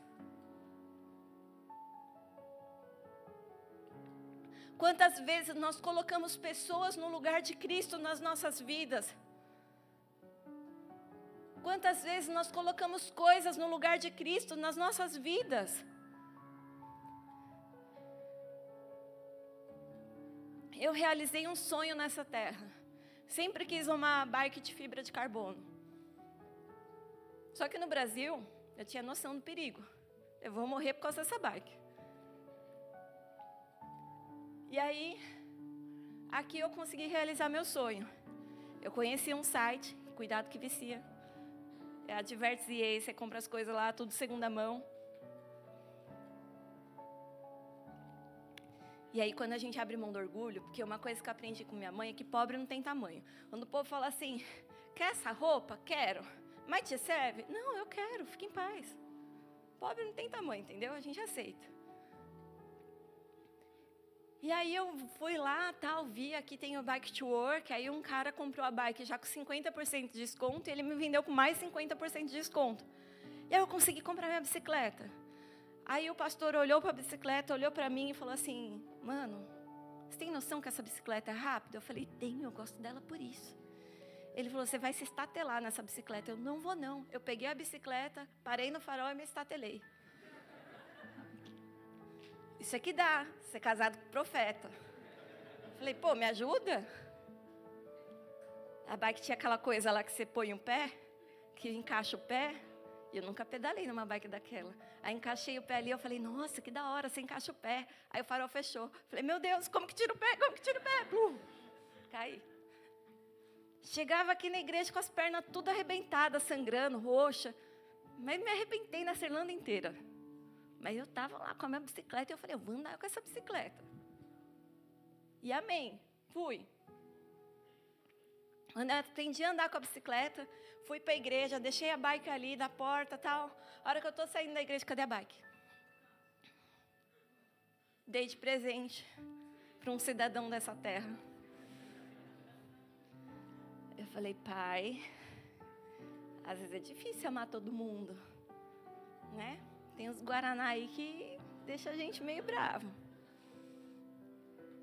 Quantas vezes nós colocamos pessoas no lugar de Cristo nas nossas vidas? Quantas vezes nós colocamos coisas no lugar de Cristo nas nossas vidas? Eu realizei um sonho nessa terra. Sempre quis uma bike de fibra de carbono. Só que no Brasil, eu tinha noção do perigo. Eu vou morrer por causa dessa bike. E aí, aqui eu consegui realizar meu sonho. Eu conheci um site, Cuidado que Vicia. É a Diverts você compra as coisas lá, tudo segunda mão. E aí, quando a gente abre mão do orgulho, porque uma coisa que eu aprendi com minha mãe é que pobre não tem tamanho. Quando o povo fala assim, quer essa roupa? Quero. Mas te serve? Não, eu quero, fique em paz. Pobre não tem tamanho, entendeu? A gente aceita. E aí eu fui lá, tal, vi, aqui tem o Bike to Work, aí um cara comprou a bike já com 50% de desconto e ele me vendeu com mais 50% de desconto. E aí eu consegui comprar minha bicicleta. Aí o pastor olhou para a bicicleta, olhou para mim e falou assim: Mano, você tem noção que essa bicicleta é rápida? Eu falei: Tenho, eu gosto dela por isso. Ele falou: Você vai se estatelar nessa bicicleta. Eu não vou, não. Eu peguei a bicicleta, parei no farol e me estatelei. Isso aqui dá, ser casado com profeta. Falei: Pô, me ajuda? A bike tinha aquela coisa lá que você põe um pé, que encaixa o pé. E eu nunca pedalei numa bike daquela. Aí encaixei o pé ali, eu falei, nossa, que da hora, você encaixa o pé. Aí o farol fechou. Falei, meu Deus, como que tira o pé? Como que tira o pé? Plum. Caí. Chegava aqui na igreja com as pernas tudo arrebentadas, sangrando, roxa. Mas me arrebentei na Serlanda inteira. Mas eu estava lá com a minha bicicleta e eu falei, eu vou andar com essa bicicleta. E amém. Fui. Aprendi a andar com a bicicleta, fui para a igreja, deixei a bike ali na porta tal. A hora que eu estou saindo da igreja, cadê a bike? Dei de presente para um cidadão dessa terra. Eu falei, pai, às vezes é difícil amar todo mundo, né? Tem os Guaraná aí que deixa a gente meio bravo.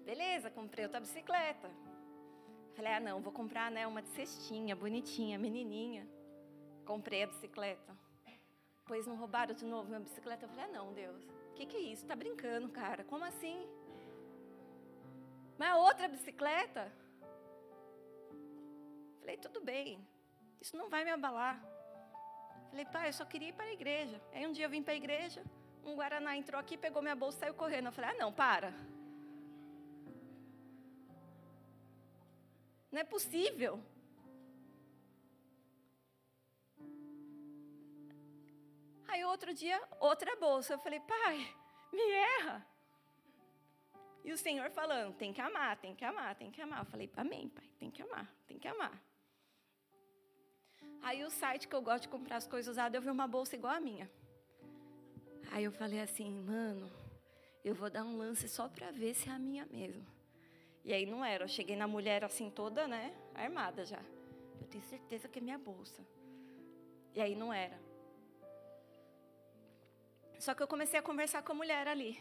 Beleza, comprei outra bicicleta. Falei, ah, não, vou comprar né, uma de cestinha, bonitinha, menininha. Comprei a bicicleta. Depois não roubaram de novo minha bicicleta. Eu falei, ah, não, Deus, o que, que é isso? Tá brincando, cara? Como assim? Mas a outra bicicleta? Falei, tudo bem, isso não vai me abalar. Falei, pai, eu só queria ir para a igreja. Aí um dia eu vim para a igreja, um Guaraná entrou aqui, pegou minha bolsa e saiu correndo. Eu falei, ah, não, para. Não é possível. Aí outro dia, outra bolsa. Eu falei, pai, me erra. E o Senhor falando, tem que amar, tem que amar, tem que amar. Eu falei, amém, pai, tem que amar, tem que amar. Aí o site que eu gosto de comprar as coisas usadas, eu vi uma bolsa igual a minha. Aí eu falei assim, mano, eu vou dar um lance só para ver se é a minha mesmo. E aí não era, eu cheguei na mulher assim toda, né, armada já. Eu tenho certeza que é minha bolsa. E aí não era. Só que eu comecei a conversar com a mulher ali.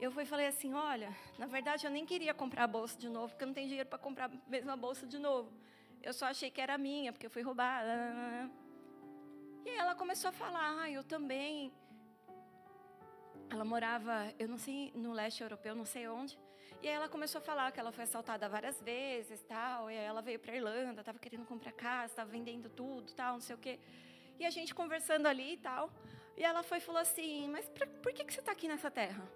Eu fui e falei assim: olha, na verdade eu nem queria comprar a bolsa de novo, porque eu não tenho dinheiro para comprar a mesma bolsa de novo. Eu só achei que era minha, porque eu fui roubada. E aí ela começou a falar: ah, eu também. Ela morava, eu não sei, no leste europeu, não sei onde. E aí ela começou a falar que ela foi assaltada várias vezes, tal. E aí ela veio para Irlanda, estava querendo comprar casa, estava vendendo tudo, tal, não sei o quê. E a gente conversando ali e tal. E ela foi falou assim: Mas pra, por que, que você está aqui nessa terra?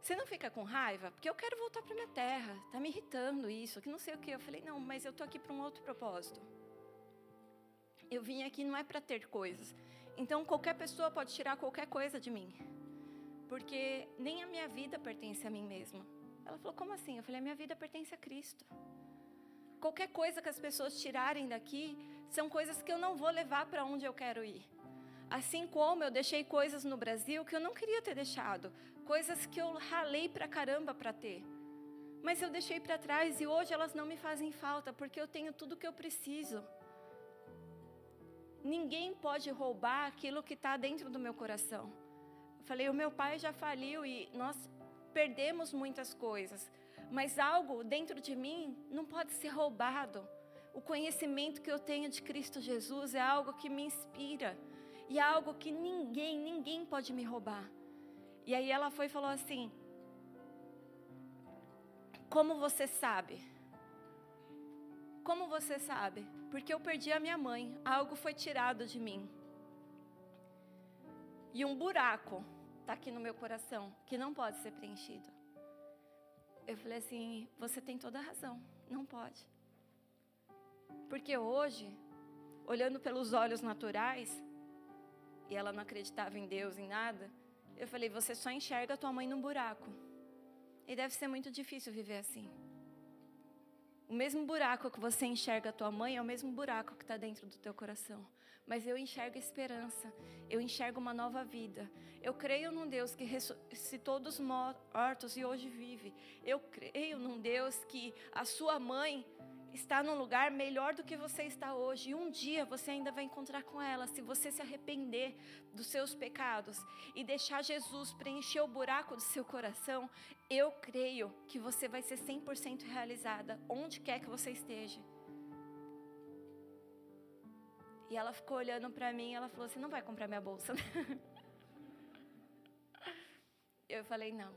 Você não fica com raiva? Porque eu quero voltar para minha terra. Está me irritando isso, que não sei o quê. Eu falei: Não, mas eu estou aqui para um outro propósito. Eu vim aqui não é para ter coisas. Então qualquer pessoa pode tirar qualquer coisa de mim. Porque nem a minha vida pertence a mim mesma. Ela falou: Como assim? Eu falei: A minha vida pertence a Cristo. Qualquer coisa que as pessoas tirarem daqui são coisas que eu não vou levar para onde eu quero ir. Assim como eu deixei coisas no Brasil que eu não queria ter deixado, coisas que eu ralei para caramba para ter. Mas eu deixei para trás e hoje elas não me fazem falta, porque eu tenho tudo que eu preciso. Ninguém pode roubar aquilo que está dentro do meu coração. Falei, o meu pai já faliu e nós perdemos muitas coisas mas algo dentro de mim não pode ser roubado. O conhecimento que eu tenho de Cristo Jesus é algo que me inspira e é algo que ninguém, ninguém pode me roubar. E aí ela foi e falou assim: Como você sabe? Como você sabe? Porque eu perdi a minha mãe, algo foi tirado de mim. E um buraco está aqui no meu coração que não pode ser preenchido. Eu falei assim: você tem toda a razão, não pode. Porque hoje, olhando pelos olhos naturais, e ela não acreditava em Deus, em nada, eu falei: você só enxerga a tua mãe num buraco. E deve ser muito difícil viver assim. O mesmo buraco que você enxerga a tua mãe é o mesmo buraco que está dentro do teu coração mas eu enxergo esperança, eu enxergo uma nova vida. Eu creio num Deus que ressuscitou dos mortos e hoje vive. Eu creio num Deus que a sua mãe está num lugar melhor do que você está hoje. E um dia você ainda vai encontrar com ela, se você se arrepender dos seus pecados e deixar Jesus preencher o buraco do seu coração. Eu creio que você vai ser 100% realizada, onde quer que você esteja. E ela ficou olhando para mim e ela falou: Você não vai comprar minha bolsa? Né? Eu falei: Não.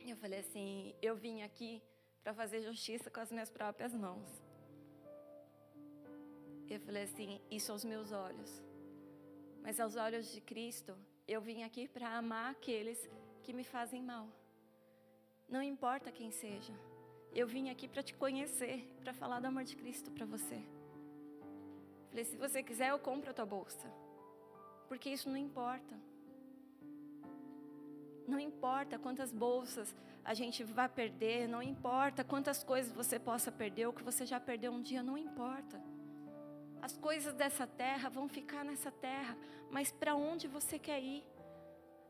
Eu falei assim: Eu vim aqui para fazer justiça com as minhas próprias mãos. Eu falei assim: Isso aos meus olhos. Mas aos olhos de Cristo, eu vim aqui para amar aqueles que me fazem mal. Não importa quem seja. Eu vim aqui para te conhecer, para falar do amor de Cristo para você. Falei, se você quiser, eu compro a tua bolsa. Porque isso não importa. Não importa quantas bolsas a gente vai perder, não importa quantas coisas você possa perder, ou que você já perdeu um dia, não importa. As coisas dessa terra vão ficar nessa terra, mas para onde você quer ir?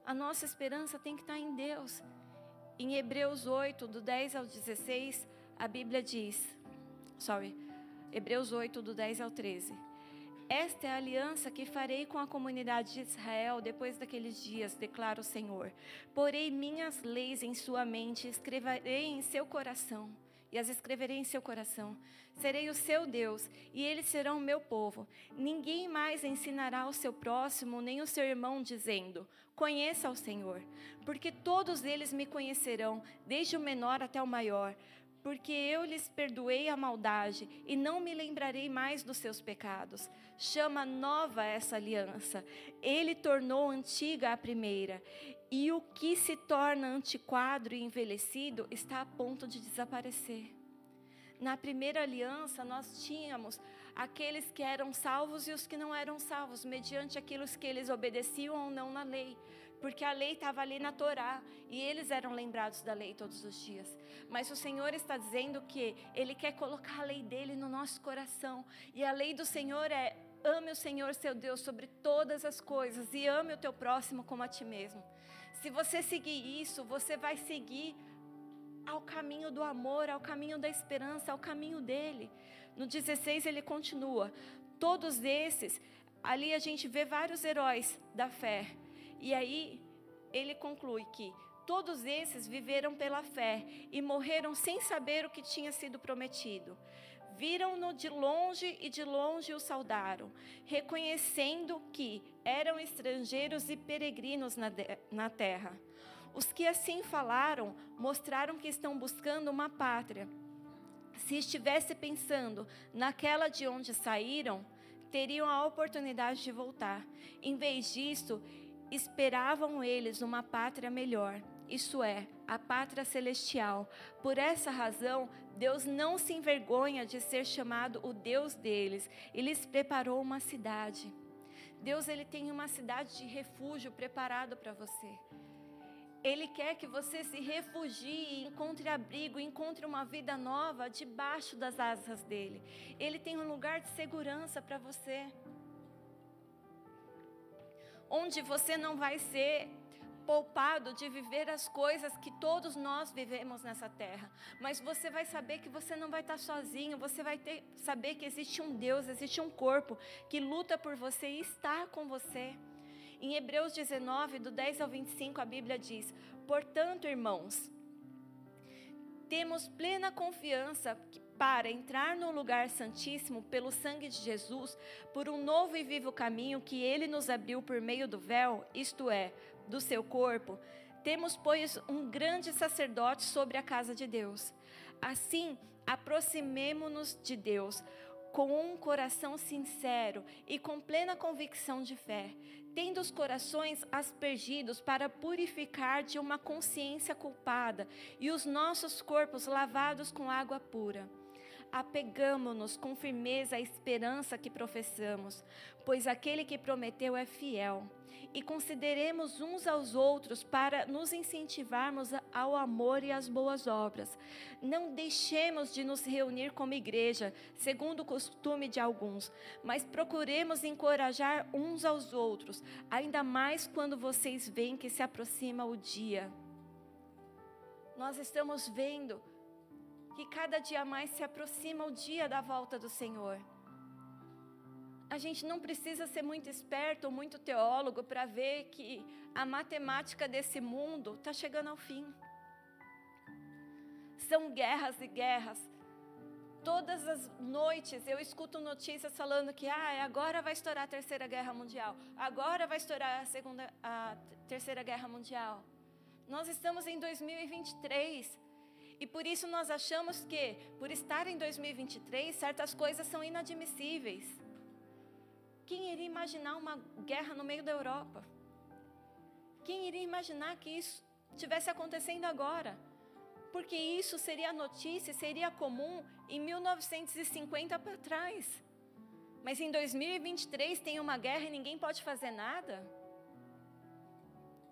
A nossa esperança tem que estar em Deus. Em Hebreus 8, do 10 ao 16, a Bíblia diz, sorry, Hebreus 8, do 10 ao 13. Esta é a aliança que farei com a comunidade de Israel depois daqueles dias, declara o Senhor. Porei minhas leis em sua mente, escreverei em seu coração. e as escreverei em seu coração. Serei o seu Deus, e eles serão o meu povo. Ninguém mais ensinará ao seu próximo, nem o seu irmão, dizendo: Conheça o Senhor, porque todos eles me conhecerão, desde o menor até o maior porque eu lhes perdoei a maldade e não me lembrarei mais dos seus pecados. Chama nova essa aliança. Ele tornou antiga a primeira, e o que se torna antiquado e envelhecido está a ponto de desaparecer. Na primeira aliança, nós tínhamos aqueles que eram salvos e os que não eram salvos, mediante aquilo que eles obedeciam ou não na lei porque a lei estava ali na Torá e eles eram lembrados da lei todos os dias. Mas o Senhor está dizendo que Ele quer colocar a lei dele no nosso coração e a lei do Senhor é ame o Senhor seu Deus sobre todas as coisas e ame o teu próximo como a ti mesmo. Se você seguir isso, você vai seguir ao caminho do amor, ao caminho da esperança, ao caminho dele. No 16 ele continua: todos esses, ali a gente vê vários heróis da fé e aí ele conclui que todos esses viveram pela fé e morreram sem saber o que tinha sido prometido. Viram-no de longe e de longe o saudaram, reconhecendo que eram estrangeiros e peregrinos na, na terra. Os que assim falaram mostraram que estão buscando uma pátria. Se estivesse pensando naquela de onde saíram, teriam a oportunidade de voltar. Em vez disso, esperavam eles uma pátria melhor, isso é, a pátria celestial. Por essa razão, Deus não se envergonha de ser chamado o Deus deles. Ele lhes preparou uma cidade. Deus ele tem uma cidade de refúgio preparado para você. Ele quer que você se refugie, encontre abrigo, encontre uma vida nova debaixo das asas dele. Ele tem um lugar de segurança para você onde você não vai ser poupado de viver as coisas que todos nós vivemos nessa terra. Mas você vai saber que você não vai estar sozinho, você vai ter, saber que existe um Deus, existe um corpo que luta por você e está com você. Em Hebreus 19, do 10 ao 25, a Bíblia diz: Portanto, irmãos, temos plena confiança para entrar no lugar santíssimo pelo sangue de Jesus, por um novo e vivo caminho que ele nos abriu por meio do véu, isto é, do seu corpo, temos, pois, um grande sacerdote sobre a casa de Deus. Assim, aproximemo-nos de Deus com um coração sincero e com plena convicção de fé, tendo os corações aspergidos para purificar de uma consciência culpada e os nossos corpos lavados com água pura apegamo-nos com firmeza à esperança que professamos, pois aquele que prometeu é fiel. E consideremos uns aos outros para nos incentivarmos ao amor e às boas obras. Não deixemos de nos reunir como igreja, segundo o costume de alguns, mas procuremos encorajar uns aos outros, ainda mais quando vocês veem que se aproxima o dia. Nós estamos vendo que cada dia mais se aproxima o dia da volta do Senhor. A gente não precisa ser muito esperto ou muito teólogo para ver que a matemática desse mundo está chegando ao fim. São guerras e guerras. Todas as noites eu escuto notícias falando que ah, agora vai estourar a terceira guerra mundial, agora vai estourar a segunda, a terceira guerra mundial. Nós estamos em 2023 e por isso nós achamos que, por estar em 2023, certas coisas são inadmissíveis. Quem iria imaginar uma guerra no meio da Europa? Quem iria imaginar que isso estivesse acontecendo agora? Porque isso seria notícia, seria comum em 1950 para trás. Mas em 2023 tem uma guerra e ninguém pode fazer nada?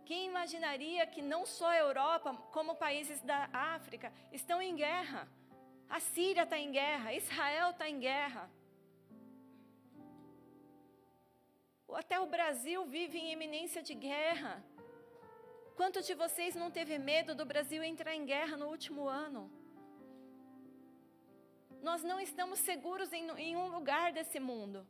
Quem imaginaria que não só a Europa, como países da África estão em guerra? A Síria está em guerra, Israel está em guerra. Até o Brasil vive em eminência de guerra. Quantos de vocês não teve medo do Brasil entrar em guerra no último ano? Nós não estamos seguros em, em um lugar desse mundo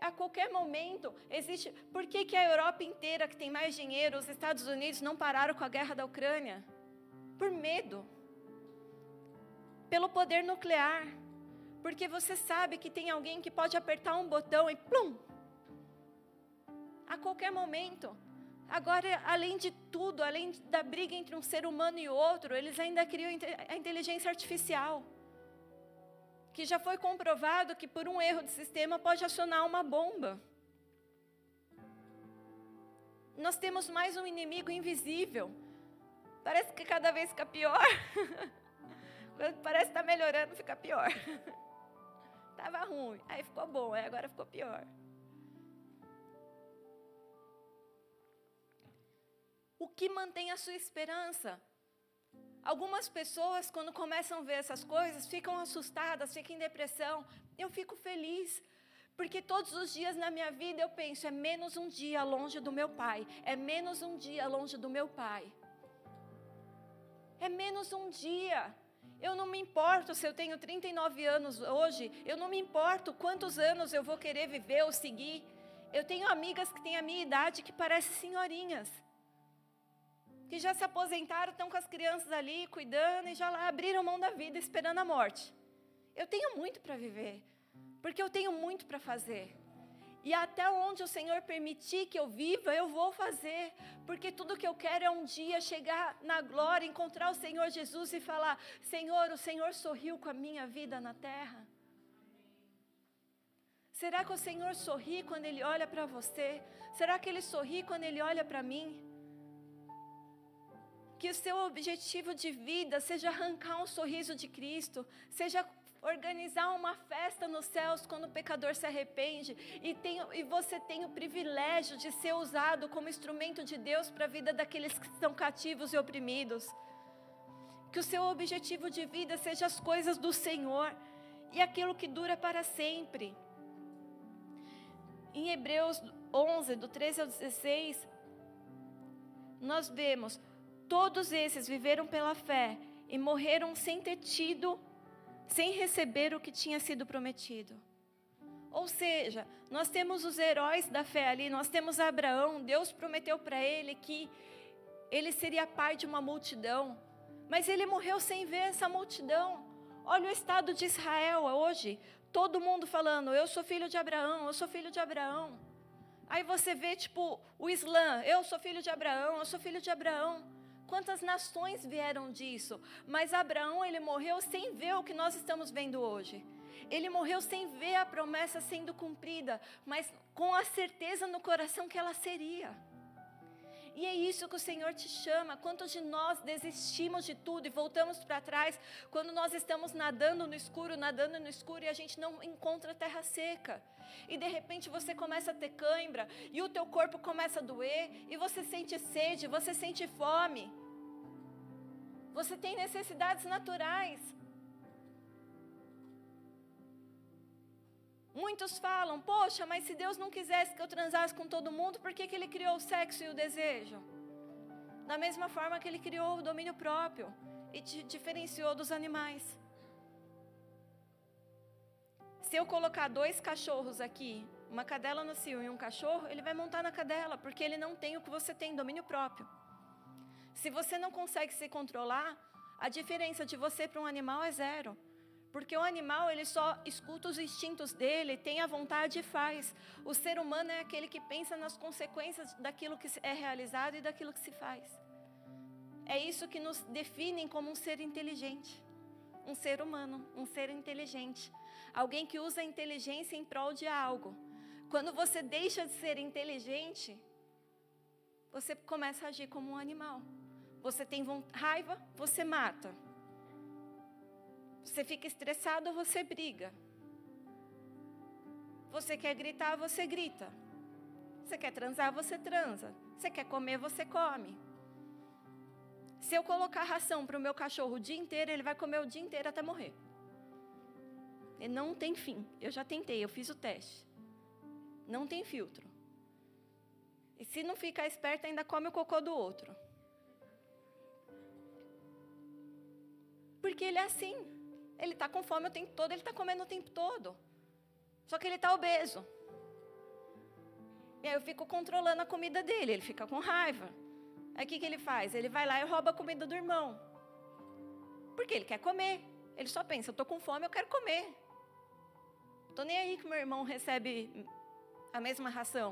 a qualquer momento existe. Por que, que a Europa inteira, que tem mais dinheiro, os Estados Unidos, não pararam com a guerra da Ucrânia? Por medo. pelo poder nuclear. Porque você sabe que tem alguém que pode apertar um botão e plum! A qualquer momento. Agora, além de tudo, além da briga entre um ser humano e outro, eles ainda criam a inteligência artificial. Que já foi comprovado que por um erro de sistema pode acionar uma bomba. Nós temos mais um inimigo invisível. Parece que cada vez fica pior. Quando parece que está melhorando, fica pior. Estava ruim, aí ficou bom, aí agora ficou pior. O que mantém a sua esperança? Algumas pessoas, quando começam a ver essas coisas, ficam assustadas, ficam em depressão. Eu fico feliz, porque todos os dias na minha vida eu penso: é menos um dia longe do meu pai, é menos um dia longe do meu pai. É menos um dia. Eu não me importo se eu tenho 39 anos hoje, eu não me importo quantos anos eu vou querer viver ou seguir. Eu tenho amigas que têm a minha idade que parecem senhorinhas, que já se aposentaram, estão com as crianças ali cuidando e já lá abriram mão da vida esperando a morte. Eu tenho muito para viver, porque eu tenho muito para fazer. E até onde o Senhor permitir que eu viva, eu vou fazer. Porque tudo que eu quero é um dia chegar na glória, encontrar o Senhor Jesus e falar: Senhor, o Senhor sorriu com a minha vida na terra. Será que o Senhor sorri quando Ele olha para você? Será que Ele sorri quando Ele olha para mim? Que o seu objetivo de vida seja arrancar um sorriso de Cristo, seja organizar uma festa nos céus quando o pecador se arrepende e, tem, e você tem o privilégio de ser usado como instrumento de Deus para a vida daqueles que estão cativos e oprimidos. Que o seu objetivo de vida seja as coisas do Senhor e aquilo que dura para sempre. Em Hebreus 11, do 13 ao 16, nós vemos: todos esses viveram pela fé e morreram sem ter tido sem receber o que tinha sido prometido. Ou seja, nós temos os heróis da fé ali, nós temos Abraão, Deus prometeu para ele que ele seria pai de uma multidão, mas ele morreu sem ver essa multidão. Olha o estado de Israel hoje, todo mundo falando: Eu sou filho de Abraão, eu sou filho de Abraão. Aí você vê, tipo, o Islã: Eu sou filho de Abraão, eu sou filho de Abraão. Quantas nações vieram disso? Mas Abraão, ele morreu sem ver o que nós estamos vendo hoje. Ele morreu sem ver a promessa sendo cumprida, mas com a certeza no coração que ela seria. E é isso que o Senhor te chama. Quantos de nós desistimos de tudo e voltamos para trás quando nós estamos nadando no escuro, nadando no escuro e a gente não encontra terra seca? E de repente você começa a ter cãibra e o teu corpo começa a doer e você sente sede, você sente fome. Você tem necessidades naturais. Muitos falam, poxa, mas se Deus não quisesse que eu transasse com todo mundo, por que, que Ele criou o sexo e o desejo? Da mesma forma que Ele criou o domínio próprio e te diferenciou dos animais. Se eu colocar dois cachorros aqui, uma cadela no cio e um cachorro, ele vai montar na cadela, porque ele não tem o que você tem, domínio próprio. Se você não consegue se controlar, a diferença de você para um animal é zero. Porque o animal, ele só escuta os instintos dele, tem a vontade e faz. O ser humano é aquele que pensa nas consequências daquilo que é realizado e daquilo que se faz. É isso que nos define como um ser inteligente. Um ser humano, um ser inteligente. Alguém que usa a inteligência em prol de algo. Quando você deixa de ser inteligente, você começa a agir como um animal. Você tem raiva, você mata. Você fica estressado, você briga. Você quer gritar, você grita. Você quer transar, você transa. Você quer comer, você come. Se eu colocar ração para o meu cachorro o dia inteiro, ele vai comer o dia inteiro até morrer. Ele não tem fim. Eu já tentei, eu fiz o teste. Não tem filtro. E se não ficar esperto, ainda come o cocô do outro. Porque ele é assim. Ele está com fome o tempo todo, ele está comendo o tempo todo. Só que ele está obeso. E aí eu fico controlando a comida dele, ele fica com raiva. Aí o que, que ele faz? Ele vai lá e rouba a comida do irmão. Porque ele quer comer. Ele só pensa: eu estou com fome, eu quero comer. Estou nem aí que meu irmão recebe a mesma ração.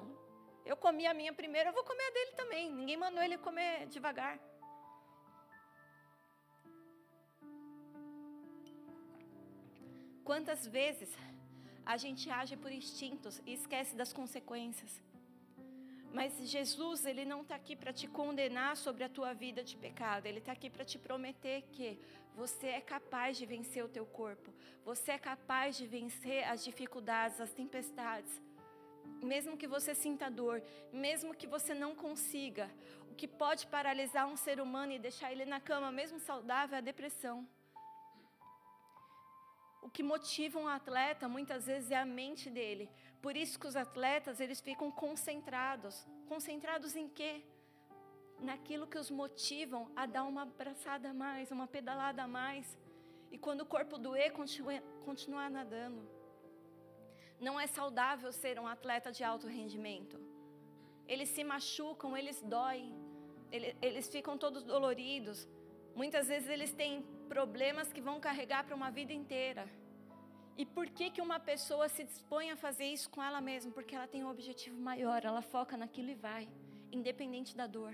Eu comi a minha primeiro, eu vou comer a dele também. Ninguém mandou ele comer devagar. Quantas vezes a gente age por instintos e esquece das consequências? Mas Jesus, Ele não está aqui para te condenar sobre a tua vida de pecado. Ele está aqui para te prometer que você é capaz de vencer o teu corpo. Você é capaz de vencer as dificuldades, as tempestades. Mesmo que você sinta dor, mesmo que você não consiga, o que pode paralisar um ser humano e deixar ele na cama, mesmo saudável, é a depressão. O que motiva um atleta muitas vezes é a mente dele. Por isso que os atletas, eles ficam concentrados. Concentrados em quê? Naquilo que os motivam a dar uma abraçada a mais, uma pedalada a mais. E quando o corpo doer, continuar nadando. Não é saudável ser um atleta de alto rendimento. Eles se machucam, eles doem, eles, eles ficam todos doloridos. Muitas vezes eles têm problemas que vão carregar para uma vida inteira. E por que, que uma pessoa se dispõe a fazer isso com ela mesma? Porque ela tem um objetivo maior, ela foca naquilo e vai, independente da dor.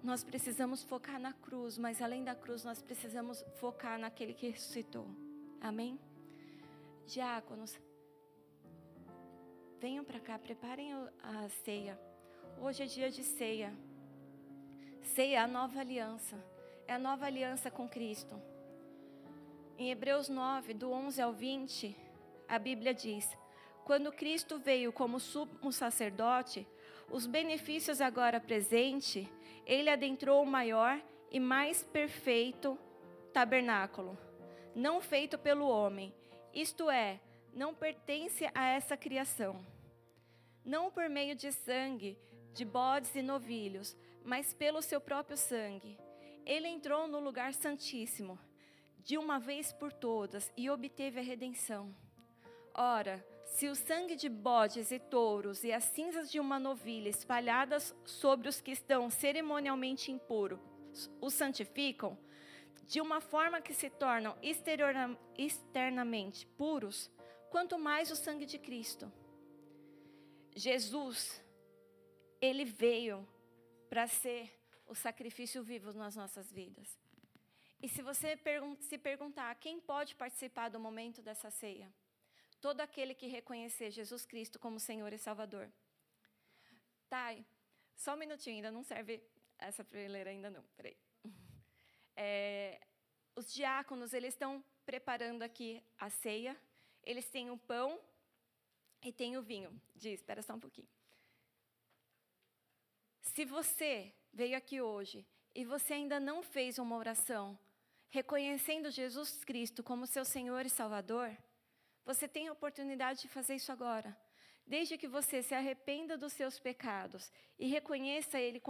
Nós precisamos focar na cruz, mas além da cruz, nós precisamos focar naquele que ressuscitou. Amém? Diáconos, venham para cá, preparem a ceia. Hoje é dia de ceia. Ceia é a nova aliança, é a nova aliança com Cristo. Em Hebreus 9, do 11 ao 20, a Bíblia diz: Quando Cristo veio como sumo sacerdote, os benefícios agora presentes, ele adentrou o maior e mais perfeito tabernáculo, não feito pelo homem, isto é, não pertence a essa criação. Não por meio de sangue, de bodes e novilhos, mas pelo seu próprio sangue. Ele entrou no lugar santíssimo de uma vez por todas e obteve a redenção. Ora, se o sangue de bodes e touros e as cinzas de uma novilha espalhadas sobre os que estão cerimonialmente impuros os santificam, de uma forma que se tornam externamente puros, quanto mais o sangue de Cristo. Jesus, ele veio para ser o sacrifício vivo nas nossas vidas. E se você se perguntar quem pode participar do momento dessa ceia, todo aquele que reconhecer Jesus Cristo como Senhor e Salvador. Thay, só um minutinho, ainda não serve essa prateleira ainda não, peraí. É, os diáconos, eles estão preparando aqui a ceia, eles têm o pão e tem o vinho. Diz, espera só um pouquinho. Se você veio aqui hoje e você ainda não fez uma oração reconhecendo Jesus Cristo como seu Senhor e Salvador, você tem a oportunidade de fazer isso agora. Desde que você se arrependa dos seus pecados e reconheça Ele